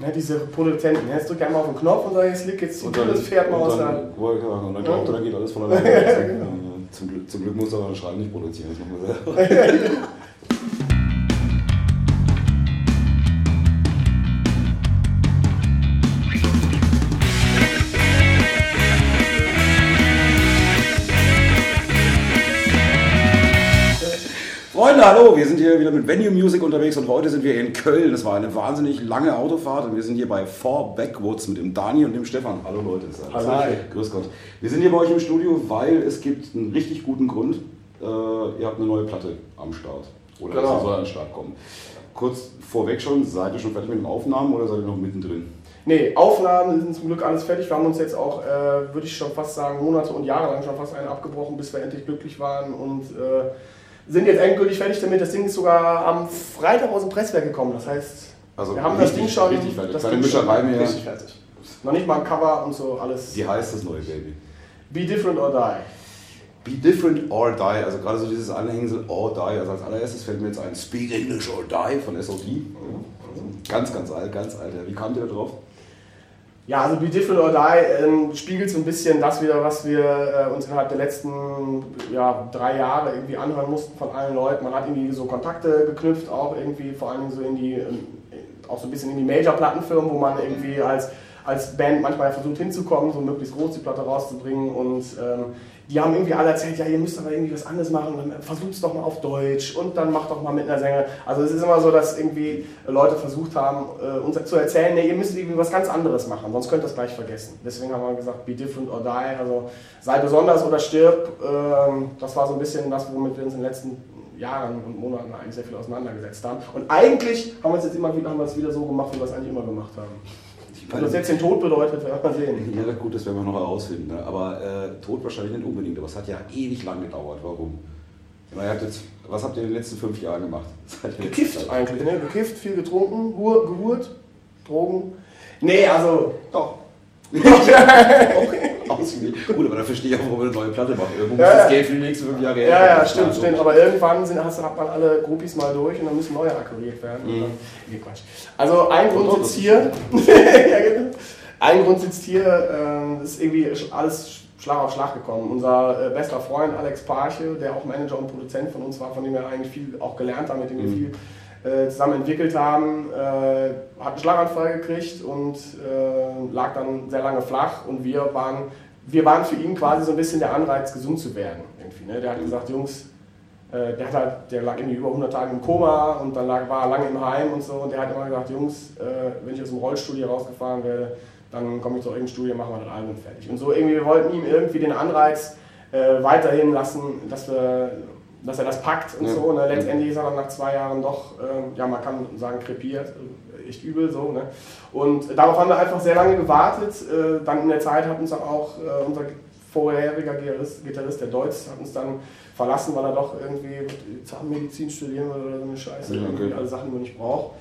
Ne, diese Produzenten, ne, jetzt drückt er einmal auf den Knopf und sagt, jetzt liegt jetzt Und das Pferd mal aus der. dann, und dann glaubt er, dann geht alles von alleine. Ja, genau. Ja, zum, Glück, zum Glück muss er das Schreiben nicht produzieren, das machen wir selber. Freunde, hallo, wir sind hier wieder mit Venue Music unterwegs und heute sind wir in Köln. Es war eine wahnsinnig lange Autofahrt und wir sind hier bei Four Backwoods mit dem Dani und dem Stefan. Hallo Leute. Hallo. Hi. Grüß Gott. Wir sind hier bei euch im Studio, weil es gibt einen richtig guten Grund. Äh, ihr habt eine neue Platte am Start. Oder Genau. soll an den Start kommen. Kurz vorweg schon, seid ihr schon fertig mit den Aufnahmen oder seid ihr noch mittendrin? Nee, Aufnahmen sind zum Glück alles fertig. Wir haben uns jetzt auch, äh, würde ich schon fast sagen, Monate und Jahre lang schon fast eine abgebrochen, bis wir endlich glücklich waren und äh, sind jetzt endgültig fertig damit. Das Ding ist sogar am Freitag aus dem Presswerk gekommen. Das heißt, Also wir haben das richtig- Ding schon. richtig fertig. Das Ding schon Mischerei mehr. Richtig fertig. Noch nicht mal ein Cover und so, alles. Wie heißt das neue Baby? Be different or die. Be different or die, also gerade so dieses Anhängsel or die. Also als allererstes fällt mir jetzt ein Speak English or die von SOT. Also ganz, ganz alt, ganz alt. Wie kamt ihr da drauf? Ja, also Be Different or Die ähm, spiegelt so ein bisschen das wieder, was wir äh, uns innerhalb der letzten ja, drei Jahre irgendwie anhören mussten von allen Leuten. Man hat irgendwie so Kontakte geknüpft, auch irgendwie vor allen Dingen so in die, ähm, auch so ein bisschen in die Major-Plattenfirmen, wo man irgendwie als, als Band manchmal versucht hinzukommen, so möglichst groß die Platte rauszubringen und ähm, die haben irgendwie alle erzählt, ja, ihr müsst aber irgendwie was anderes machen, dann versucht es doch mal auf Deutsch und dann macht doch mal mit einer Sängerin. Also es ist immer so, dass irgendwie Leute versucht haben, äh, uns zu erzählen, nee, ihr müsst irgendwie was ganz anderes machen, sonst könnt ihr es gleich vergessen. Deswegen haben wir gesagt, be different or die, also sei besonders oder stirb. Ähm, das war so ein bisschen das, womit wir uns in den letzten Jahren und Monaten eigentlich sehr viel auseinandergesetzt haben. Und eigentlich haben wir es jetzt immer wieder, haben wir es wieder so gemacht, wie wir es eigentlich immer gemacht haben. Wenn das jetzt den Tod bedeutet, werden wir sehen. Ja, gut, das werden wir noch herausfinden. Ne? Aber äh, Tod wahrscheinlich nicht unbedingt. Aber es hat ja ewig lang gedauert. Warum? Jetzt, was habt ihr in den letzten fünf Jahren gemacht? Gekifft eigentlich, ne? Gekifft, viel getrunken, Hur, gehurt, Drogen. Nee, also doch. Ausgelegt. Gut, aber da verstehe ich auch, warum wir eine neue Platte machen. Irgendwo Ja, muss ja. das Geld für die nächsten fünf Jahre Ja, her. ja, stimmt, stimmt. Aber irgendwann sind, hast, hat man alle Groupies mal durch und dann müssen neue akkuriert werden. Und dann, nee, Quatsch. Also ein Grund sitzt hier. ja, genau. Ein Grund sitzt hier, ähm, ist irgendwie alles Schlag auf Schlag gekommen. Unser äh, bester Freund Alex Parche, der auch Manager und Produzent von uns war, von dem wir eigentlich viel auch gelernt haben, mit dem wir Mhm. viel äh, zusammen entwickelt haben, äh, hat einen Schlaganfall gekriegt und äh, lag dann sehr lange flach und wir waren, wir waren für ihn quasi so ein bisschen der Anreiz, gesund zu werden. Irgendwie, ne? Der hat gesagt, Jungs, äh, der, hat halt, der lag irgendwie über 100 Tage im Koma und dann lag, war er lange im Heim und so und der hat immer gesagt, Jungs, äh, wenn ich aus dem Rollstuhl hier rausgefahren werde, dann komme ich zu euch ins Studio, machen wir das Album fertig. Und so irgendwie, wir wollten ihm irgendwie den Anreiz äh, weiterhin lassen, dass, wir, dass er das packt und Ja. so. Ne? Letztendlich ist er dann nach zwei Jahren doch, äh, ja man kann sagen, krepiert, äh, echt übel so. Ne? Und darauf haben wir einfach sehr lange gewartet. Äh, dann in der Zeit hat uns dann auch äh, unser vorheriger Gitarrist, Gitarrist, der Deutz, hat uns dann verlassen, weil er doch irgendwie Zahnmedizin studieren will oder so eine Scheiße. Ja, okay. Alle Sachen, die man nicht braucht.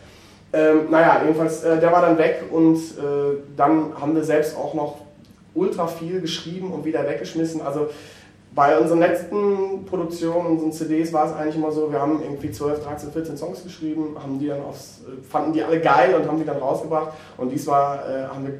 Ähm, naja, jedenfalls, äh, der war dann weg und äh, dann haben wir selbst auch noch ultra viel geschrieben und wieder weggeschmissen. Also bei unseren letzten Produktionen, unseren CDs war es eigentlich immer so, wir haben irgendwie 12, 13, 14 Songs geschrieben, haben die dann aufs, fanden die alle geil und haben die dann rausgebracht. Und diesmal äh, haben wir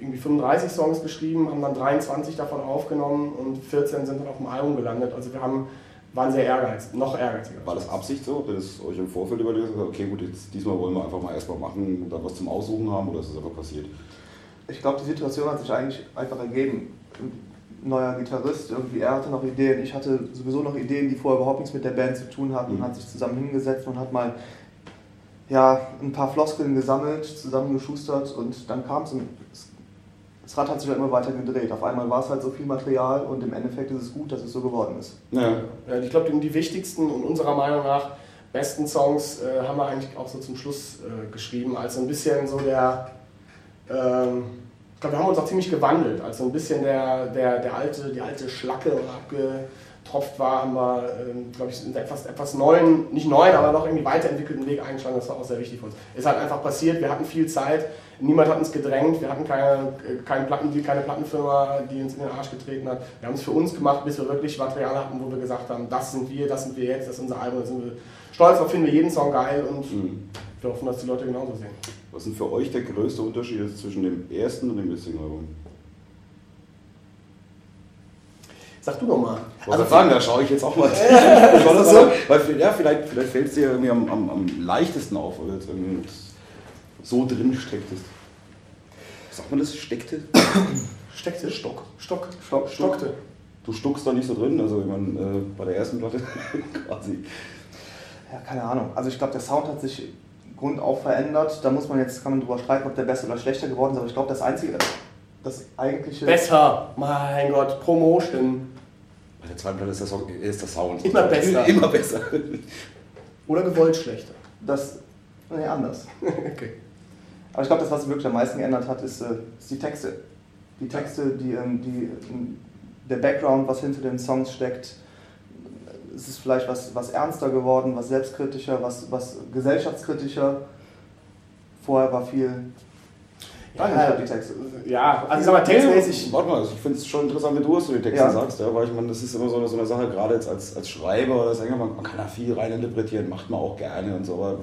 irgendwie 35 Songs geschrieben, haben dann 23 davon aufgenommen und 14 sind dann auf dem Album gelandet. Also wir haben, waren sehr ehrgeizig, noch ehrgeiziger. War das Absicht so? Habt ihr das euch im Vorfeld überlegt? gesagt, Okay, gut, jetzt, diesmal wollen wir einfach mal erstmal machen und dann was zum Aussuchen haben oder ist das einfach passiert? Ich glaube, die Situation hat sich eigentlich einfach ergeben. Neuer Gitarrist, irgendwie, er hatte noch Ideen, ich hatte sowieso noch Ideen, die vorher überhaupt nichts mit der Band zu tun hatten, Mhm. hat sich zusammen hingesetzt und hat mal ja, ein paar Floskeln gesammelt, zusammengeschustert und dann kam es das Rad hat sich halt immer weiter gedreht. Auf einmal war es halt so viel Material und im Endeffekt ist es gut, dass es so geworden ist. Ja. Ja, ich glaube, die wichtigsten und unserer Meinung nach besten Songs äh, haben wir eigentlich auch so zum Schluss äh, geschrieben, als so ein bisschen so der, ähm, ich glaube, wir haben uns auch ziemlich gewandelt, als so ein bisschen der, der, der alte, die alte Schlacke abgetropft war, haben wir, ähm, glaube ich, einen etwas, etwas neuen, nicht neuen, aber doch irgendwie weiterentwickelten Weg eingeschlagen, das war auch sehr wichtig für uns. Ist halt einfach passiert, wir hatten viel Zeit, niemand hat uns gedrängt, wir hatten keine, äh, keine, Platten, keine Plattenfirma, die uns in den Arsch getreten hat. Wir haben es für uns gemacht, bis wir wirklich Material hatten, wo wir gesagt haben, das sind wir, das sind wir jetzt, das ist unser Album, da sind wir stolz auf, finden wir jeden Song geil und Mhm. wir hoffen, dass die Leute genauso sehen. Was ist denn für euch der größte Unterschied zwischen dem ersten und dem jetzigen Album? Sag du noch mal. Ich wollte sagen, da schaue ich jetzt auch mal. so? weil, ja, vielleicht, vielleicht fällt es dir irgendwie am, am, am leichtesten auf, weil du jetzt irgendwie so drin stecktest. Sagt man das? Steckte? Steckte? Stock. Stock. Stock. Stockte. Du stuckst da nicht so drin, also ich meine, äh, bei der ersten Platte quasi. Ja, keine Ahnung. Also ich glaube, der Sound hat sich grundauf verändert. Da muss man jetzt, kann man drüber streiten, ob der besser oder schlechter geworden ist, aber ich glaube, das einzige, das eigentliche... Besser! Mein Gott, Promotion. Bei der zweiten Platte ist der, Song, ist der Sound. Immer besser. Immer besser. Oder gewollt schlechter. Das, nee, anders. okay. Aber ich glaube, das, was sich wirklich am meisten geändert hat, ist, äh, ist die Texte. Die Texte, die, ähm, die, der Background, was hinter den Songs steckt. Es ist vielleicht was, was ernster geworden, was selbstkritischer, was, was gesellschaftskritischer. Vorher war viel ja, die Texte. Ja, also ich sag mal, textmäßig. Warte mal, also ich finde es schon interessant, wie du es so die Texte ja. sagst, ja, weil ich meine, das ist immer so eine, so eine Sache, gerade jetzt als, als Schreiber oder Sänger, man, man kann da viel reininterpretieren, macht man auch gerne und so, aber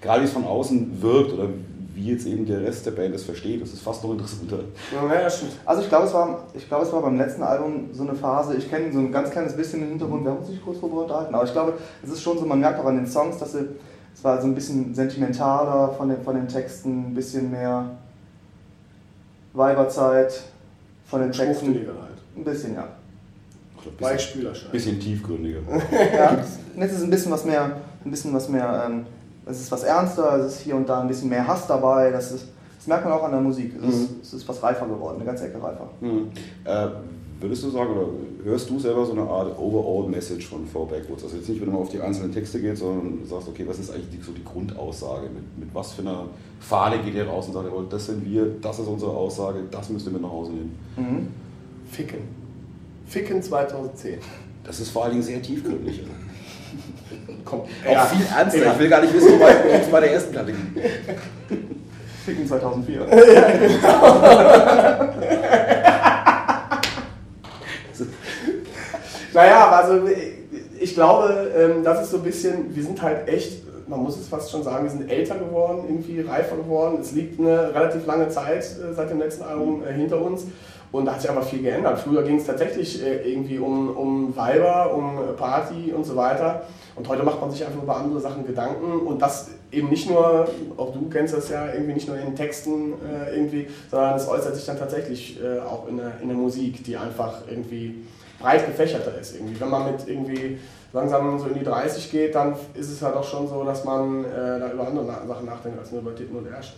gerade wie es von außen wirkt oder wie jetzt eben der Rest der Band es versteht, das ist fast noch interessanter. Ja, ja, stimmt. Also ich glaube, es, war, glaub, es war beim letzten Album so eine Phase, ich kenne so ein ganz kleines bisschen den Hintergrund, wir haben uns nicht kurz unterhalten, aber ich glaube, es ist schon so, man merkt auch an den Songs, dass sie, es war so ein bisschen sentimentaler von den, von den Texten, ein bisschen mehr Weiberzeit, von den Texten. Halt. Ein bisschen, ja. Ein bisschen tiefgründiger. ja, jetzt ist es ein bisschen was mehr, ein bisschen was mehr ähm, es ist was ernster, es ist hier und da ein bisschen mehr Hass dabei. Das, ist, das merkt man auch an der Musik. Es, mhm. ist, es ist was reifer geworden, eine ganze Ecke reifer. Mhm. Äh, würdest du sagen, oder hörst du selber so eine Art Overall-Message von Four Backwoods? Also jetzt nicht, wenn du mal auf die einzelnen Texte geht, sondern sagst, okay, was ist eigentlich die, so die Grundaussage? Mit, mit was für einer Fahne geht ihr raus und sagt, das sind wir, das ist unsere Aussage, das müsst ihr mit nach Hause nehmen? Mhm. Ficken. Ficken 2010. Das ist vor allen Dingen sehr tiefgründig. Kommt auch ja. viel ernster. Ja. Ich will gar nicht wissen, wo es bei der ersten Platte ging. Ficken 2004. naja, also ich glaube, ähm, das ist so ein bisschen, wir sind halt echt, man muss es fast schon sagen, wir sind älter geworden, irgendwie reifer geworden. Es liegt eine relativ lange Zeit äh, seit dem letzten Album äh, hinter uns. Und da hat sich aber viel geändert. Früher ging es tatsächlich äh, irgendwie um, um Weiber, um Party und so weiter. Und heute macht man sich einfach über andere Sachen Gedanken und das eben nicht nur, auch du kennst das ja, irgendwie nicht nur in Texten äh, irgendwie, sondern es äußert sich dann tatsächlich äh, auch in der, in der Musik, die einfach irgendwie breit gefächerter ist. Irgendwie. Wenn man mit irgendwie langsam so in die 30 geht, dann ist es ja doch schon so, dass man äh, da über andere Sachen nachdenkt als nur über Titten und Ärsche.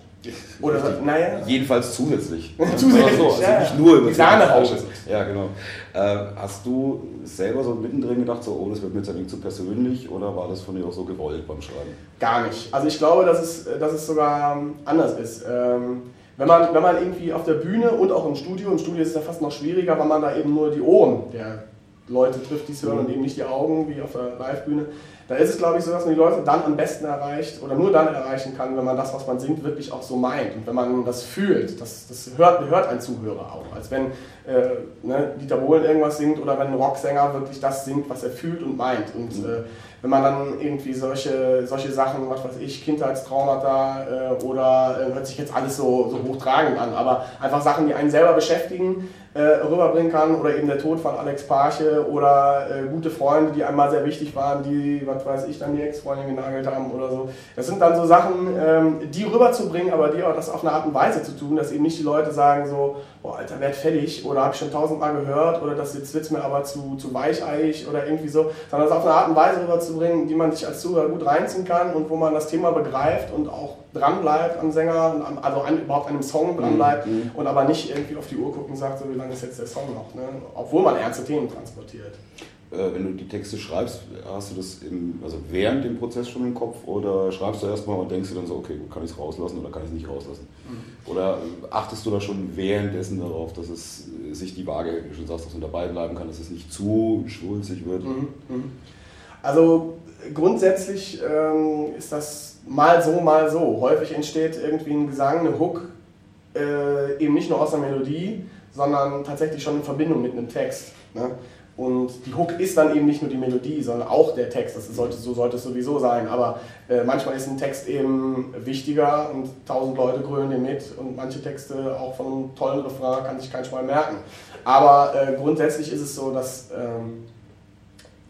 Oder so, naja. Jedenfalls zusätzlich. zusätzlich. So, also ja. nicht nur über die Sahnehausche. Ja, genau. Äh, hast du selber so mittendrin gedacht, so, oh, das wird mir jetzt zu persönlich oder war das von dir auch so gewollt beim Schreiben? Gar nicht. Also ich glaube, dass es, dass es sogar anders ist. Ähm, wenn man, wenn man irgendwie auf der Bühne und auch im Studio, im Studio ist es ja fast noch schwieriger, weil man da eben nur die Ohren der Leute trifft, die es hören und eben nicht die Augen wie auf der Livebühne. Da ist es, glaube ich, so, dass man die Leute dann am besten erreicht oder nur dann erreichen kann, wenn man das, was man singt, wirklich auch so meint. Und wenn man das fühlt, das, das hört, hört ein Zuhörer auch. Als wenn äh, ne, Dieter Bohlen irgendwas singt oder wenn ein Rocksänger wirklich das singt, was er fühlt und meint. Und mhm. äh, wenn man dann irgendwie solche, solche Sachen, was weiß ich, Kindheitstraumata äh, oder äh, hört sich jetzt alles so, so hochtragend an, aber einfach Sachen, die einen selber beschäftigen, äh, rüberbringen kann oder eben der Tod von Alex Parche oder äh, gute Freunde, die einmal sehr wichtig waren, die, was weiß ich, dann die Ex-Freundin genagelt haben oder so. Das sind dann so Sachen, ähm, die rüberzubringen, aber die auch das auf eine Art und Weise zu tun, dass eben nicht die Leute sagen so, boah, Alter, werd fertig oder habe ich schon tausendmal gehört oder das jetzt wird mir aber zu, zu weicheiig oder irgendwie so, sondern das auf eine Art und Weise rüberzubringen, die man sich als Zuhörer gut reinziehen kann und wo man das Thema begreift und auch dranbleibt am Sänger, also an, überhaupt an einem Song dranbleibt mhm. und aber nicht irgendwie auf die Uhr gucken und sagt, so wie lange ist jetzt der Song noch, ne? obwohl man ernste Themen transportiert. Äh, wenn du die Texte schreibst, hast du das im, also während dem Prozess schon im Kopf oder schreibst du erstmal und denkst du dann so, okay, kann ich es rauslassen oder kann ich es nicht rauslassen? Mhm. Oder achtest du da schon währenddessen darauf, dass es sich die Waage, wie du schon sagst, dass man dabei bleiben kann, dass es nicht zu schwulzig wird? Mhm. mhm. Also grundsätzlich ähm, ist das mal so, mal so. Häufig entsteht irgendwie ein Gesang, eine Hook, äh, eben nicht nur aus der Melodie, sondern tatsächlich schon in Verbindung mit einem Text. Ne? Und die Hook ist dann eben nicht nur die Melodie, sondern auch der Text. Das sollte, so sollte es sowieso sein. Aber äh, manchmal ist ein Text eben wichtiger und tausend Leute grölen den mit. Und manche Texte, auch von einem tollen Refrain, kann sich kein Schwein merken. Aber äh, grundsätzlich ist es so, dass, ähm,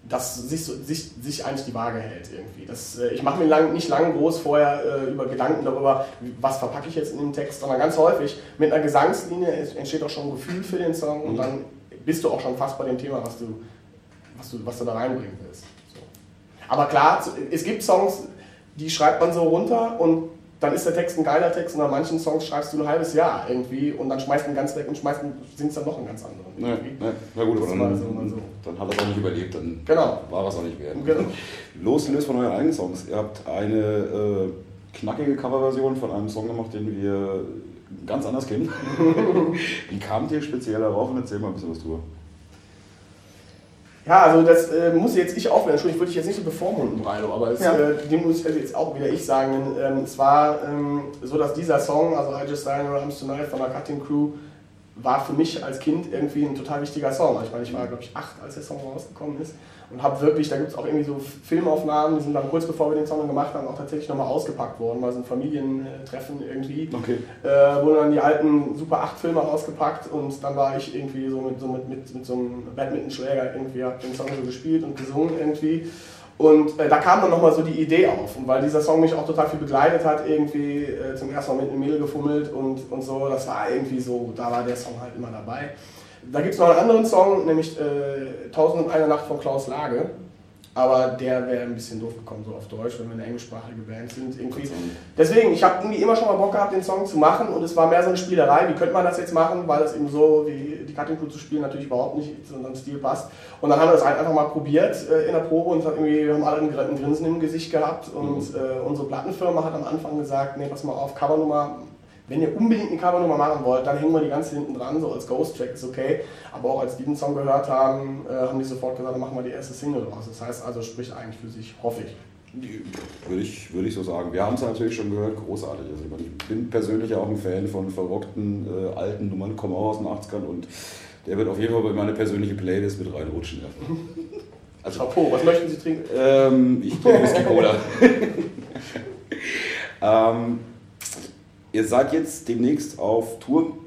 dass sich, sich, sich eigentlich die Waage hält irgendwie. Das, äh, ich mache mir lang, nicht lange groß vorher äh, über Gedanken darüber, was verpacke ich jetzt in den Text, sondern ganz häufig mit einer Gesangslinie entsteht auch schon ein Gefühl für den Song und mhm. dann bist du auch schon fast bei dem Thema, was du, was du, was du da reinbringen willst. So. Aber klar, es gibt Songs, die schreibt man so runter und dann ist der Text ein geiler Text und an manchen Songs schreibst du ein halbes Jahr irgendwie und dann schmeißt du ihn ganz weg und schmeißt singst dann noch einen ganz anderen. Ja, ja, na gut, aber dann, so, so. dann hat er es auch nicht überlebt, dann genau. war es auch nicht wert. Genau. Losgelöst von euren eigenen Songs, ihr habt eine äh, knackige Coverversion von einem Song gemacht, den wir ganz anders kennen. Wie kamt ihr speziell darauf und erzähl mal ein bisschen was drüber. Ja, also das äh, muss jetzt ich aufwählen. Entschuldigung, ich würde dich jetzt nicht so bevormunden, Breilo, aber es, ja. äh, dem muss jetzt auch wieder ich sagen. Ähm, es war ähm, so, dass dieser Song, also I Just Dying Rams Tonight von der Cutting Crew, war für mich als Kind irgendwie ein total wichtiger Song. Ich meine, ich war, glaube ich, acht, als der Song rausgekommen ist und habe wirklich, da gibt es auch irgendwie so Filmaufnahmen, die sind dann kurz bevor wir den Song gemacht haben, auch tatsächlich nochmal ausgepackt worden, mal so ein Familientreffen irgendwie. Okay. Äh, wurden dann die alten Super 8 Filme ausgepackt und dann war ich irgendwie so mit so, mit, mit, mit so einem Badmintonschläger irgendwie, hab den Song so gespielt und gesungen irgendwie. Und äh, da kam dann nochmal so die Idee auf. Und weil dieser Song mich auch total viel begleitet hat, irgendwie äh, zum ersten Mal mit einem Mädel gefummelt und, und so, das war irgendwie so, da war der Song halt immer dabei. Da gibt es noch einen anderen Song, nämlich äh, 1001 Nacht von Klaus Lage. Aber der wäre ein bisschen doof gekommen, so auf Deutsch, wenn wir eine englischsprachige Band sind. Irgendwie. Deswegen, ich habe irgendwie immer schon mal Bock gehabt, den Song zu machen und es war mehr so eine Spielerei. Wie könnte man das jetzt machen, weil es eben so wie die Cutting Crew zu spielen natürlich überhaupt nicht zu unserem Stil passt. Und dann haben wir das halt einfach mal probiert äh, in der Probe und irgendwie, wir haben alle ein Grinsen im Gesicht gehabt und mhm. äh, unsere Plattenfirma hat am Anfang gesagt, nee, pass mal auf, Covernummer wenn ihr unbedingt eine Covernummer machen wollt, dann hängen wir die ganze hinten dran, so als Ghost-Track ist okay. Aber auch als die den Song gehört haben, äh, haben die sofort gesagt, dann machen wir die erste Single raus. Das heißt also, spricht eigentlich für sich, hoffe ich. Würde ich, würde ich so sagen. Wir haben es natürlich schon gehört, großartig. Also ich bin persönlich auch ein Fan von verrockten äh, alten Nummern, komme auch aus den 80ern und der wird auf jeden Fall bei meiner persönlichen Playlist mit reinrutschen. Also, Chapeau, was möchten Sie trinken? Ähm, ich trinke Whisky Cola. ähm, Ihr seid jetzt demnächst auf Tour.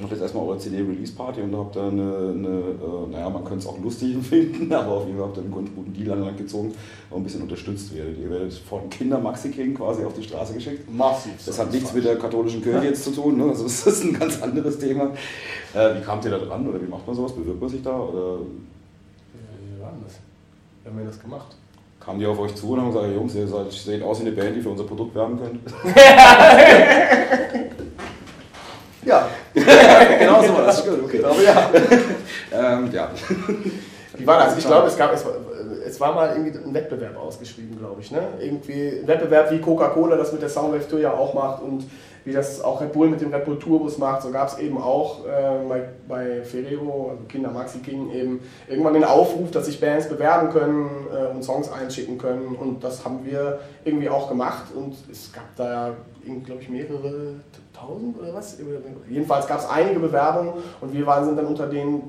Macht jetzt erstmal eure CD-Release-Party und habt da eine, eine äh, naja, man könnte es auch lustig finden, aber auf jeden Fall habt ihr einen guten Deal an Land gezogen und ein bisschen unterstützt werdet. Ihr werdet von Kinder Maxi King quasi auf die Straße geschickt. Massiv. Das hat nichts mit der katholischen Kirche jetzt zu tun, ne? also das ist ein ganz anderes Thema. Äh, wie kamt ihr da dran oder wie macht man sowas? Bewirbt man sich da? Oder? Wie war das? Wie haben wir das gemacht? Kamen die auf euch zu und haben gesagt, Jungs, ihr seid, seht aus wie eine Band, die für unser Produkt werben könnt. ja, genau so war das. Stimmt, okay. Aber ja. ähm, ja. Wie war das? Ich glaube, es gab, es war, es war mal irgendwie ein Wettbewerb ausgeschrieben, glaube ich. Ne? Irgendwie ein Wettbewerb wie Coca-Cola das mit der Soundwave Tour ja auch macht und wie das auch Red Bull mit dem Red Bull Tourbus macht, so gab es eben auch äh, bei, bei Ferrero, also Kinder Maxi King, eben irgendwann den Aufruf, dass sich Bands bewerben können äh, und Songs einschicken können. Und das haben wir irgendwie auch gemacht. Und es gab da, glaube ich, mehrere tausend oder was? Jedenfalls gab es einige Bewerbungen. Und wir waren, sind dann unter den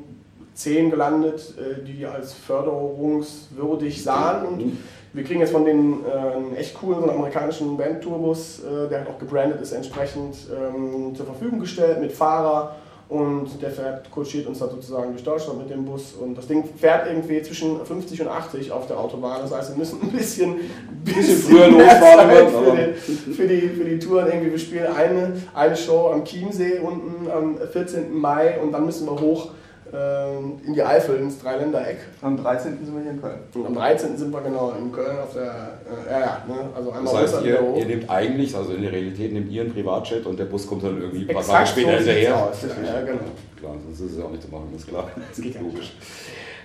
zehn gelandet, äh, die als förderungswürdig sahen. Und mhm wir kriegen jetzt von den äh, einen echt coolen, so einen amerikanischen Band-Tourbus, äh, der halt auch gebrandet ist, entsprechend ähm, zur Verfügung gestellt mit Fahrer und der fährt, kutschiert uns da sozusagen durch Deutschland mit dem Bus und das Ding fährt irgendwie zwischen 50 und 80 auf der Autobahn. Das heißt, wir müssen ein bisschen, bisschen früher losfahren für, die, für, die, für die Touren. Irgendwie, wir spielen eine, eine Show am Chiemsee unten am 14. Mai und dann müssen wir hoch in die Eifel, ins Dreiländereck. Am 13. sind wir hier in Köln. Und am 13. sind wir genau in Köln auf der, äh, ja, ja, ne? also einmal Das heißt, ihr, ihr, nehmt eigentlich, also in der Realität nehmt ihr einen Privatjet und der Bus kommt dann irgendwie ein paar Tage später so hinterher. Aus, ja, genau. Klar, sonst ist es auch nicht zu machen, ist klar. Das geht logisch.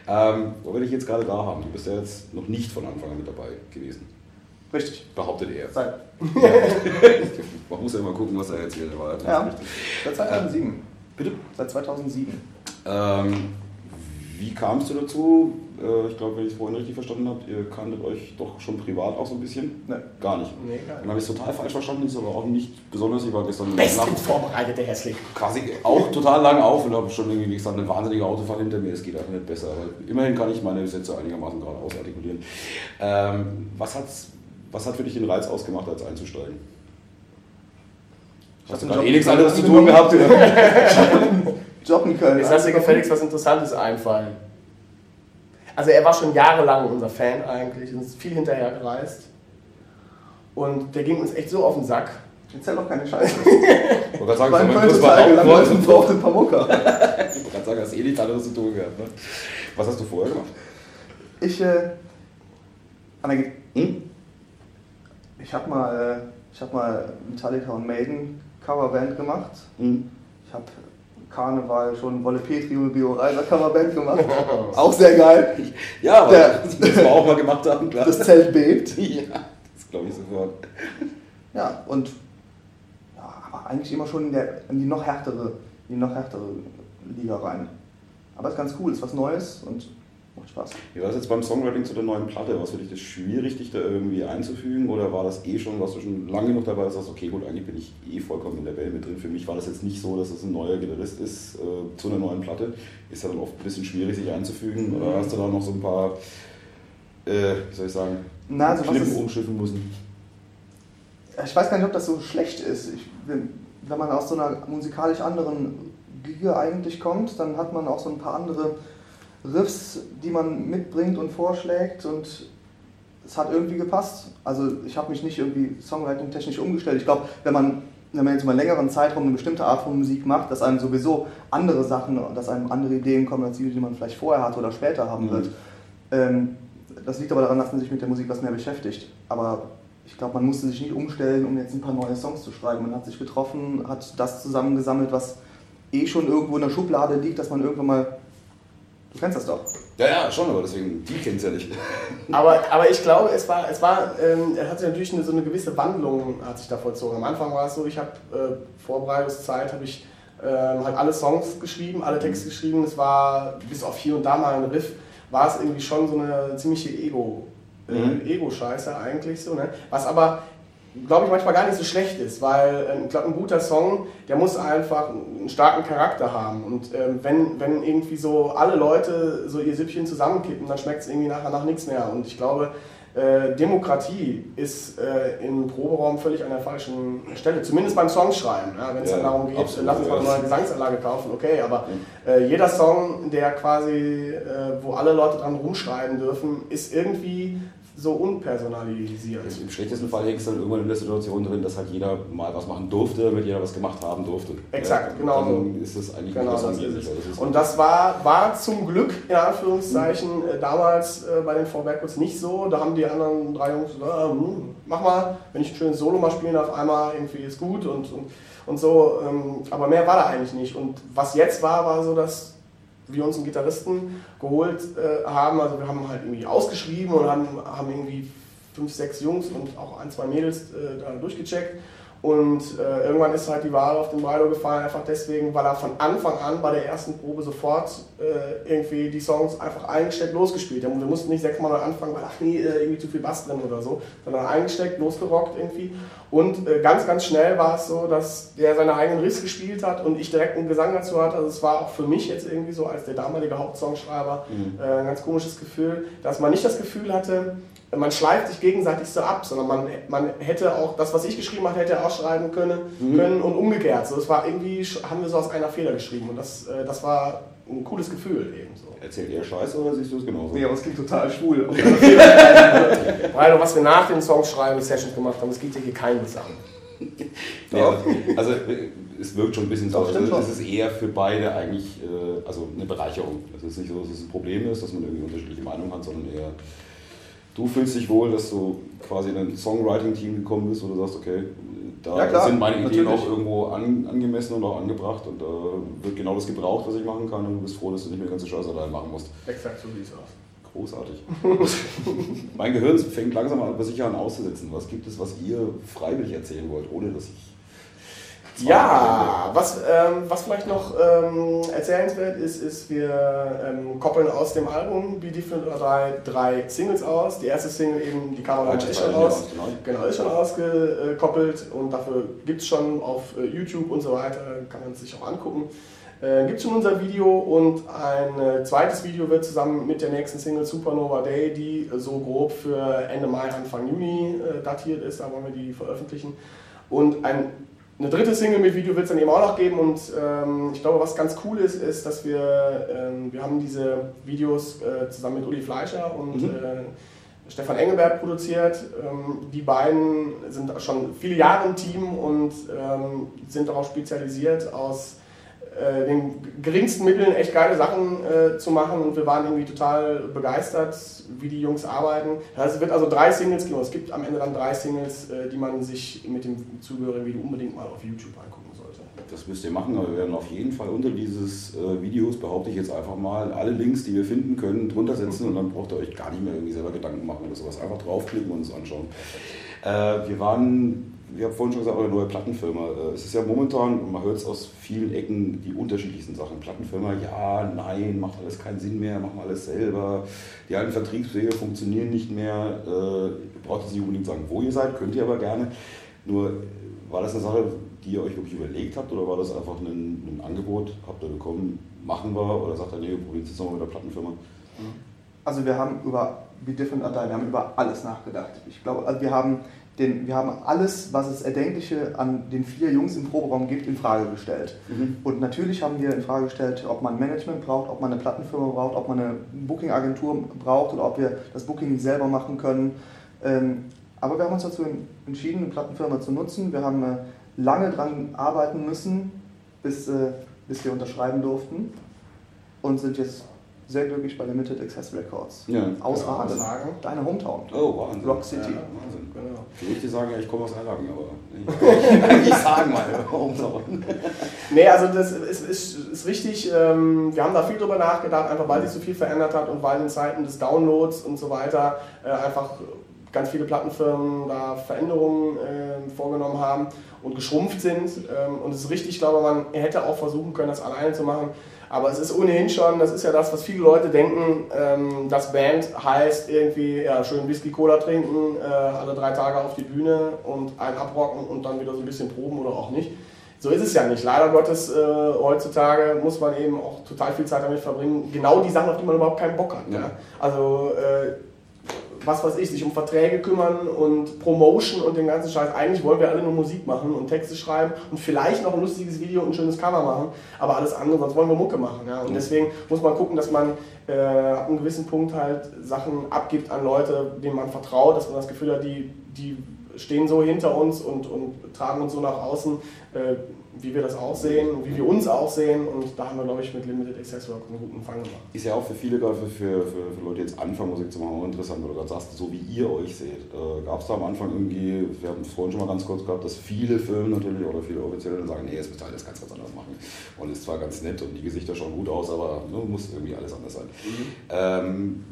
Ähm, wo wir dich jetzt gerade da haben, du bist ja jetzt noch nicht von Anfang an mit dabei gewesen. Richtig. Behauptet er. Seit. Man muss ja immer gucken, was er erzählt. Aber ja. Seit 2007. Bitte? Seit 2007. Ähm, wie kamst du dazu? äh, ich glaube, wenn ich es vorhin richtig verstanden habe, ihr kanntet euch doch schon privat auch so ein bisschen? Nee. Gar nicht. Nee, gar Dann habe ich es total falsch verstanden, ist aber auch nicht besonders. Ich war gestern Bestens vorbereitet, der Hässlich. quasi auch total lang auf und habe schon irgendwie gesagt, eine wahnsinnige Autofahrt hinter mir, es geht einfach nicht besser. Aber immerhin kann ich meine Sätze einigermaßen geradeaus artikulieren. Ähm, was, hat's, was hat für dich den Reiz ausgemacht, als einzusteigen? Hast du gerade eh nichts anderes zu tun gehabt? Oder? Job in Köln. Jetzt lass dir gefälligst was Interessantes einfallen. Also er war schon jahrelang unser Fan eigentlich und ist viel hinterher gereist. Und der ging uns echt so auf den Sack. Erzähl doch keine Scheiße. Ich wollte gerade sagen, Mein das Köln war total auch gelangweilt und braucht ein paar Mucker. Ich wollte gerade sagen, hast eh nichts anderes zu tun gehabt. Ne? Was hast du vorher gemacht? Ich, äh, Hm? ich habe mal, äh, ich hab mal Metallica und Maiden Coverband gemacht. Hm? Ich habe Karneval schon Wolle Petri und Bio Reiser Coverband gemacht. Auch sehr geil. Ja, aber Der- das müssen wir auch mal gemacht haben, klar. Das Zelt bebt. ja, das glaube ich sofort. Ja, und ja, aber eigentlich immer schon in, der, in die noch härtere, in die noch härtere Liga rein. Aber ist ganz cool, ist was Neues und macht Spaß. Wie war das jetzt beim Songwriting zu der neuen Platte? War es für dich das schwierig, dich da irgendwie einzufügen? Oder war das eh schon, warst du schon lange genug dabei, dass du sagst, okay, gut, eigentlich bin ich eh vollkommen in der Welt mit drin. Für mich war das jetzt nicht so, dass es ein neuer Gitarrist ist äh, zu einer neuen Platte. Ist ja dann oft ein bisschen schwierig, sich einzufügen. Oder hast du da noch so ein paar, äh, wie soll ich sagen, Na, also was Klippen umschiffen müssen? ich weiß gar nicht, ob das so schlecht ist. Ich, wenn, man aus so einer musikalisch anderen Liga eigentlich kommt, dann hat man auch so ein paar andere Riffs, die man mitbringt und vorschlägt und es hat irgendwie gepasst. Also ich habe mich nicht irgendwie songwriting-technisch umgestellt. Ich glaube, wenn man, wenn man jetzt mal einen längeren Zeitraum eine bestimmte Art von Musik macht, dass einem sowieso andere Sachen, dass einem andere Ideen kommen, als die, die man vielleicht vorher hatte oder später haben Mhm. wird. Ähm, das liegt aber daran, dass man sich mit der Musik was mehr beschäftigt. Aber ich glaube, man musste sich nicht umstellen, um jetzt ein paar neue Songs zu schreiben. Man hat sich getroffen, hat das zusammengesammelt, was eh schon irgendwo in der Schublade liegt, dass man irgendwann mal. Du kennst das doch. Ja, ja, schon, aber deswegen, die kennt es ja nicht. Aber, aber ich glaube, es war, es war, ähm, er hat sich natürlich eine, so eine gewisse Wandlung hat sich da vollzogen. Am Anfang war es so, ich habe äh, Vorbereitungszeit, habe ich ähm, halt alle Songs geschrieben, alle Texte geschrieben. Es war bis auf hier und da mal ein Riff, war es irgendwie schon so eine ziemliche Ego, äh, Mhm. Ego-Scheiße eigentlich so. Ne? Was aber glaube ich, manchmal gar nicht so schlecht ist, weil äh, ich glaube, ein guter Song, der muss einfach einen starken Charakter haben. Und ähm, wenn, wenn irgendwie so alle Leute so ihr Süppchen zusammenkippen, dann schmeckt es irgendwie nachher nach nichts mehr. Und ich glaube, äh, Demokratie ist äh, im Proberaum völlig an der falschen Stelle, zumindest beim Songschreiben. Ja, wenn es Ja, dann darum geht, absolut, lass uns mal eine neue Gesangsanlage kaufen, okay, aber äh, jeder Song, der quasi, äh, wo alle Leute dran rumschreiben dürfen, ist irgendwie so unpersonalisiert. Im schlechtesten Fall hängst du dann irgendwann in der Situation drin, dass halt jeder mal was machen durfte, damit jeder was gemacht haben durfte. Exakt, ja, genau Dann ist es eigentlich Genau, das ist es. das ist Und das war, war zum Glück, in Anführungszeichen, äh, damals äh, bei den Backwards nicht so. Da haben die anderen drei Jungs gesagt, ah, hm, mach mal, wenn ich ein schönes Solo mal spielen darf, einmal irgendwie ist gut und, und, und so. Ähm, aber mehr war da eigentlich nicht. Und was jetzt war, war so, dass wir uns einen Gitarristen geholt äh, haben. Also wir haben halt irgendwie ausgeschrieben und haben, haben irgendwie fünf, sechs Jungs und auch ein, zwei Mädels äh, da durchgecheckt. Und äh, irgendwann ist halt die Wahl auf den Breilo gefallen, einfach deswegen, weil er von Anfang an bei der ersten Probe sofort äh, irgendwie die Songs einfach eingesteckt losgespielt hat. Wir mussten nicht sechsmal neu anfangen, weil ach nee, äh, irgendwie zu viel Bass drin oder so, sondern eingesteckt, losgerockt irgendwie. Und äh, ganz, ganz schnell war es so, dass der seine eigenen Riffs gespielt hat und ich direkt einen Gesang dazu hatte. Also es war auch für mich jetzt irgendwie so als der damalige Hauptsongschreiber Mhm. äh, ein ganz komisches Gefühl, dass man nicht das Gefühl hatte, man schleift sich gegenseitig so ab, sondern man, man hätte auch das, was ich geschrieben habe, hätte er auch schreiben können, Mhm. können und umgekehrt. So, es war irgendwie, haben wir so aus einer Feder geschrieben und das, äh, das war ein cooles Gefühl eben so. Erzählt ihr Scheiße oder siehst du es genauso? Nee, aber es klingt total schwul. Weil was wir nach den Songschreiben Sessions gemacht haben, es geht ja hier keines an. Ja, also es wirkt schon ein bisschen so. Also, es ist eher für beide eigentlich äh, also eine Bereicherung. Es ist nicht so, dass es ein Problem ist, dass man irgendwie unterschiedliche Meinungen hat, sondern eher du fühlst dich wohl, dass du quasi in ein Songwriting-Team gekommen bist, wo du sagst, okay, da Ja, klar, sind meine Ideen natürlich. auch irgendwo an, angemessen und auch angebracht und da wird genau das gebraucht, was ich machen kann und du bist froh, dass du nicht mehr ganze Scheiße allein machen musst. Exakt so sieht es aus. Großartig. mein Gehirn fängt langsam an, aber sicher an auszusetzen. Was gibt es, was ihr freiwillig erzählen wollt, ohne dass ich Ja, was, ähm, was vielleicht noch ähm, erzählenswert ist, ist, wir ähm, koppeln aus dem Album Be Different or Die drei Singles aus. Die erste Single eben, die Kamera ist schon aus, genau, ist schon ausgekoppelt und dafür gibt es schon auf äh, YouTube und so weiter, kann man sich auch angucken. Äh, gibt es schon unser Video und ein äh, zweites Video wird zusammen mit der nächsten Single Supernova Day, die so grob für Ende Mai, Anfang Juni äh, datiert ist, da wollen wir die veröffentlichen. Und ein eine dritte Single mit Video wird es dann eben auch noch geben und ähm, ich glaube, was ganz cool ist, ist, dass wir, ähm, wir haben diese Videos äh, zusammen mit Uli Fleischer und mhm. äh, Stefan Engelbert produziert. Ähm, die beiden sind schon viele Jahre im Team und ähm, sind darauf spezialisiert, aus äh, den geringsten Mitteln echt geile Sachen äh, zu machen und wir waren irgendwie total begeistert, wie die Jungs arbeiten. es wird also drei Singles geben, es gibt am Ende dann drei Singles, äh, die man sich mit dem zugehörigen Video unbedingt mal auf YouTube angucken sollte. Das müsst ihr machen, aber wir werden auf jeden Fall unter dieses äh, Videos, behaupte ich jetzt einfach mal, alle Links, die wir finden können, drunter setzen und dann braucht ihr euch gar nicht mehr irgendwie selber Gedanken machen oder sowas. Einfach draufklicken und uns anschauen. Äh, wir waren ich habe vorhin schon gesagt, eure neue Plattenfirma. Äh, es ist ja momentan, man hört es aus vielen Ecken, die unterschiedlichsten Sachen. Plattenfirma, ja, nein, macht alles keinen Sinn mehr, machen alles selber. Die alten Vertriebswege funktionieren nicht mehr. Äh, braucht es nicht unbedingt sagen, wo ihr seid, könnt ihr aber gerne. Nur, war das eine Sache, die ihr euch wirklich überlegt habt oder war das einfach ein, ein Angebot, habt ihr bekommen, machen wir oder sagt ihr, nee, wir probieren es jetzt nochmal mit der Plattenfirma? Also wir haben über Be Different Adult, wir haben über alles nachgedacht. Ich glaube, also wir haben den, wir haben alles, was es Erdenkliche an den vier Jungs im Proberaum gibt, in Frage gestellt. Mhm. Und natürlich haben wir in Frage gestellt, ob man Management braucht, ob man eine Plattenfirma braucht, ob man eine Booking-Agentur braucht oder ob wir das Booking nicht selber machen können. Ähm, aber wir haben uns dazu entschieden, eine Plattenfirma zu nutzen. Wir haben äh, lange daran arbeiten müssen, bis, äh, bis wir unterschreiben durften und sind jetzt sehr glücklich bei Limited Access Records. Ja. Aus genau, Aachen. Deine Hometown. Oh, Wahnsinn. Rock City. Ja, Wahnsinn. Genau. Gerüchte sagen ja, ich komme aus Erlangen, aber ich sagen mal Hometown. nee, also das ist, ist, ist richtig. Ähm, wir haben da viel drüber nachgedacht, einfach weil sich so viel verändert hat und weil in Zeiten des Downloads und so weiter äh, einfach ganz viele Plattenfirmen da Veränderungen äh, vorgenommen haben und geschrumpft sind. Ähm, und es ist richtig, ich glaube, man hätte auch versuchen können, das alleine zu machen. Aber es ist ohnehin schon, das ist ja das, was viele Leute denken, ähm, dass Band heißt irgendwie ja, schön Whisky Cola trinken, äh, alle drei Tage auf die Bühne und einen abrocken und dann wieder so ein bisschen proben oder auch nicht. So ist es ja nicht. Leider Gottes, äh, heutzutage muss man eben auch total viel Zeit damit verbringen, genau die Sachen, auf die man überhaupt keinen Bock hat. Ja. Ja? Also äh, was weiß ich, sich um Verträge kümmern und Promotion und den ganzen Scheiß. Eigentlich wollen wir alle nur Musik machen und Texte schreiben und vielleicht noch ein lustiges Video und ein schönes Cover machen, aber alles andere, sonst wollen wir Mucke machen. Ja? Und deswegen muss man gucken, dass man äh, ab einem gewissen Punkt halt Sachen abgibt an Leute, denen man vertraut, dass man das Gefühl hat, die, die stehen so hinter uns und, und tragen uns so nach außen, äh, wie wir das auch sehen und wie wir uns auch sehen. Und da haben wir, glaube ich, mit Limited Access Work einen guten Fang gemacht. Ist ja auch für viele, gerade für, für, für Leute, die jetzt anfangen, Musik zu machen, auch interessant, weil du gerade sagst, so wie ihr euch seht. Äh, Gab es da am Anfang irgendwie, wir haben es vorhin schon mal ganz kurz gehabt, dass viele Firmen natürlich oder viele Offizielle dann sagen, nee, es müsst ihr alles ganz, ganz anders machen. Und ist zwar ganz nett und die Gesichter schauen gut aus, aber ne, muss irgendwie alles anders sein. Mhm. Ähm,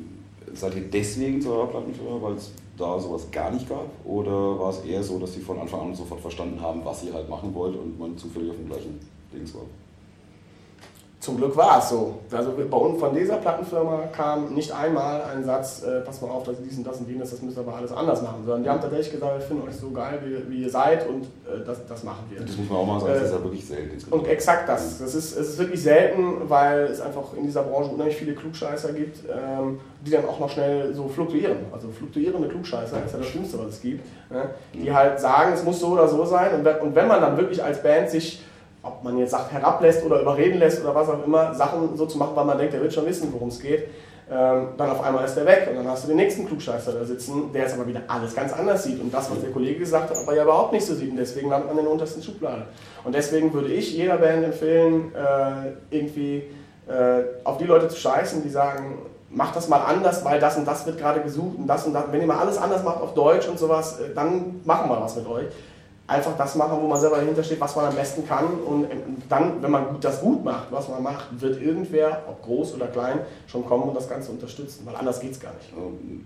seid ihr deswegen zu eurer Plattenfirma, weil es da sowas gar nicht gab? Oder war es eher so, dass sie von Anfang an sofort verstanden haben, was ihr halt machen wollt und man zufällig auf dem gleichen Dings war? Zum Glück war es so. Also bei uns von dieser Plattenfirma kam nicht einmal ein Satz, äh, pass mal auf, dass dies und das und jenes, das müsst ihr aber alles anders machen, sondern die haben tatsächlich gesagt, wir finden euch so geil, wie, wie ihr seid und äh, das, das machen wir. Das muss man auch mal sagen, äh, das ist ja wirklich selten. Und exakt das. das ist, es ist wirklich selten, weil es einfach in dieser Branche unheimlich viele Klugscheißer gibt, ähm, die dann auch noch schnell so fluktuieren. Also fluktuierende Klugscheißer ist ja das Schlimmste, was es gibt. Ne? Die halt sagen, es muss so oder so sein und und wenn man dann wirklich als Band sich ob man jetzt sagt, herablässt oder überreden lässt oder was auch immer, Sachen so zu machen, weil man denkt, der wird schon wissen, worum es geht, ähm, dann auf einmal ist der weg und dann hast du den nächsten Klugscheißer da sitzen, der jetzt aber wieder alles ganz anders sieht und das, was der Kollege gesagt hat, aber ja überhaupt nicht so sieht und deswegen landet man in der untersten Schublade. Und deswegen würde ich jeder Band empfehlen, äh, irgendwie äh, auf die Leute zu scheißen, die sagen, macht das mal anders, weil das und das wird gerade gesucht und das und das. Wenn ihr mal alles anders macht auf Deutsch und sowas, äh, dann machen wir was mit euch einfach das machen, wo man selber dahinter steht, was man am besten kann. Und dann, wenn man das gut macht, was man macht, wird irgendwer, ob groß oder klein, schon kommen und das Ganze unterstützen, weil anders geht es gar nicht.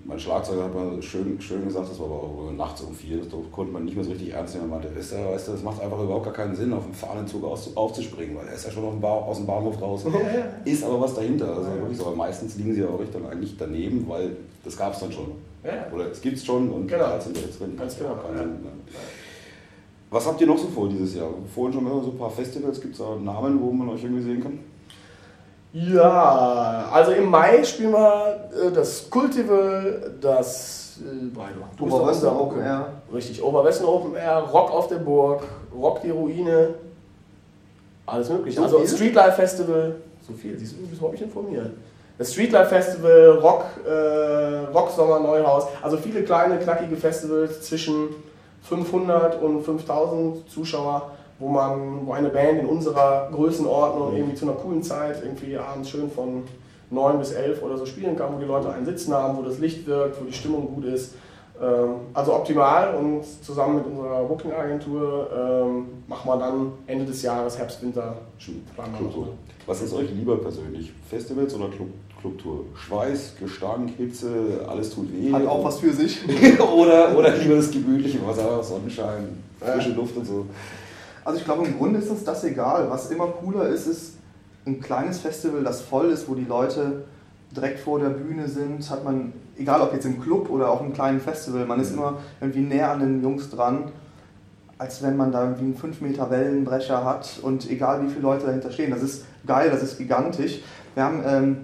Mein Schlagzeuger hat mal schön, schön gesagt, das war aber auch nachts um vier, das konnte man nicht mehr so richtig ernst nehmen. Er meinte, weißt du, weißt du, das macht einfach überhaupt gar keinen Sinn, auf dem fahrenden Zug aufzuspringen, weil er ist ja schon auf dem aus dem Bahnhof draußen. ist aber was dahinter. Also wirklich so, aber meistens liegen sie auch dann eigentlich daneben, weil das gab es dann schon. Ja. Oder es gibt es schon und genau. da sind wir jetzt drin. Ganz genau. Ja. Was habt ihr noch so vor dieses Jahr? Vorhin schon mal so ein paar Festivals, gibt es da Namen, wo man euch irgendwie sehen kann? Ja, also im Mai spielen wir äh, das Cultival, das äh, Oberwesten Open Air. Richtig, Oberwesten Open Air, Rock auf der Burg, Rock die Ruine, alles mögliche. So also viel? Streetlife Festival, so viel, siehst du, du bist überhaupt nicht informiert. Das Streetlife Festival, Rock, äh, Rock Sommer Neuhaus, also viele kleine, knackige Festivals zwischen 500 und 5000 Zuschauer, wo man, wo eine Band in unserer Größenordnung irgendwie zu einer coolen Zeit irgendwie abends schön von 9 bis 11 oder so spielen kann, wo die Leute einen Sitzen haben, wo das Licht wirkt, wo die Stimmung gut ist. Ähm, also optimal und zusammen mit unserer Booking-Agentur ähm, machen wir dann Ende des Jahres, Herbst, Winter, Clubtour. Was ist euch lieber persönlich? Festivals oder Club, Clubtour? Schweiß, Gestank, Hitze, alles tut weh? Hat auch was für sich. oder, oder lieber das gemütliche Wasser, Sonnenschein, frische Luft und so? Also ich glaube, im Grunde ist uns das egal. Was immer cooler ist, ist ein kleines Festival, das voll ist, wo die Leute direkt vor der Bühne sind, hat man, egal ob jetzt im Club oder auch im kleinen Festival, man ist mhm. immer irgendwie näher an den Jungs dran, als wenn man da irgendwie einen 5 Meter Wellenbrecher hat und egal wie viele Leute dahinter stehen. Das ist geil, das ist gigantisch. Wir haben, ähm,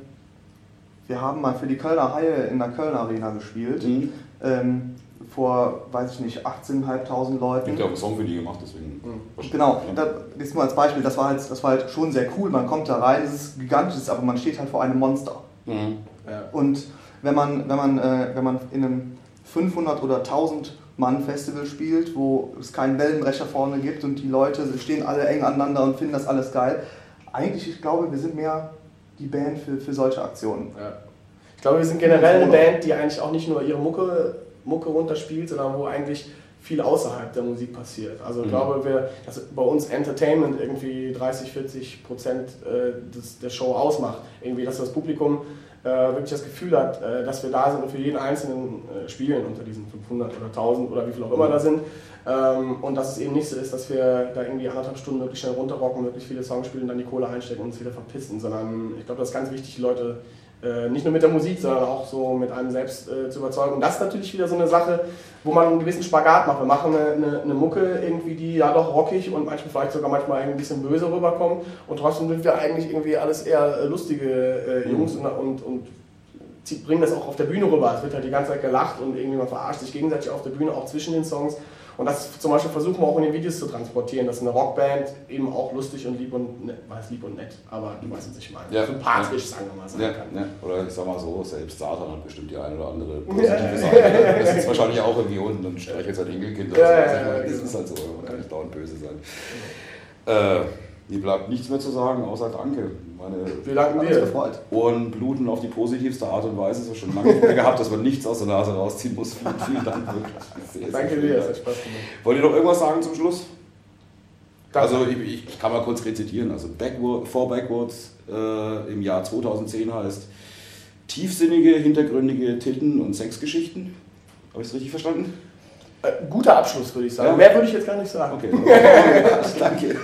wir haben mal für die Kölner Haie in der Kölner Arena gespielt. Mhm. Ähm, vor, weiß ich nicht, 18.500 Leuten. Ich habe einen Song für die gemacht, deswegen. Mhm. Genau, ja. das ist nur als Beispiel, das war, halt, das war halt schon sehr cool. Man kommt da rein, es ist gigantisch, aber man steht halt vor einem Monster. Mhm. Ja. Und wenn man, wenn, man, äh, wenn man in einem 500 oder 1000 Mann Festival spielt, wo es keinen Wellenbrecher vorne gibt und die Leute stehen alle eng aneinander und finden das alles geil. Eigentlich, ich glaube, wir sind mehr die Band für, für solche Aktionen. Ja. Ich glaube, wir sind generell eine Band, die eigentlich auch nicht nur ihre Mucke, Mucke runterspielt, sondern wo eigentlich viel außerhalb der Musik passiert. Also ich mhm. glaube, wir, dass bei uns Entertainment irgendwie 30, 40 Prozent äh, des, der Show ausmacht. Irgendwie, dass das Publikum wirklich das Gefühl hat, äh, dass wir da sind und für jeden Einzelnen äh, spielen unter diesen 500 oder 1000 oder wie viel auch immer da sind. Ähm, und dass es eben nicht so ist, dass wir da irgendwie anderthalb Stunden möglichst schnell runterrocken, möglichst viele Songs spielen, dann die Kohle einstecken und uns wieder verpissen, sondern ich glaube, das ist ganz wichtig, die Leute äh, nicht nur mit der Musik, sondern auch so mit einem selbst äh, zu überzeugen. Und das ist natürlich wieder so eine Sache, wo man einen gewissen Spagat macht. Wir machen eine, eine, eine, Mucke irgendwie, die ja doch rockig und manchmal vielleicht sogar manchmal ein bisschen böse rüberkommt. Und trotzdem sind wir eigentlich irgendwie alles eher lustige äh. Jungs mhm. und, und, und bringen das auch auf der Bühne rüber. Es wird halt die ganze Zeit gelacht und irgendwie man verarscht sich gegenseitig auf der Bühne, auch zwischen den Songs. Und das zum Beispiel versuchen wir auch in den Videos zu transportieren, dass eine Rockband eben auch lustig und lieb und nett, weiß lieb und nett, aber du weißt, was ich meine. Ja. Sympathisch, sagen wir mal, sein ja, kann. Ja. Oder ich sag mal so, selbst Satan hat bestimmt die eine oder andere positive Sache. Das ist wahrscheinlich auch irgendwie unten und streichelt sein Enkelkind. Ja, ja, ja, das ist halt so, man kann nicht dauernd böse sein. Äh, mir bleibt nichts mehr zu sagen, außer Danke. Meine wir danken dir. Gefreut. Ohren bluten auf die positivste Art und Weise. Es ist schon lange nicht mehr gehabt, dass man nichts aus der Nase rausziehen muss. Vielen, vielen Dank. Wirklich. Sehr, Danke dir, es hat Spaß gemacht. Wollt ihr noch irgendwas sagen zum Schluss? Danke. Also ich, ich, kann mal kurz rezitieren. Also Backward, For Backwards äh, im Jahr 2010 heißt tiefsinnige, hintergründige Titten- und Sexgeschichten. Habe ich es richtig verstanden? Äh, guter Abschluss, würde ich sagen. Ja. Mehr würde ich jetzt gar nicht sagen. Okay. Danke.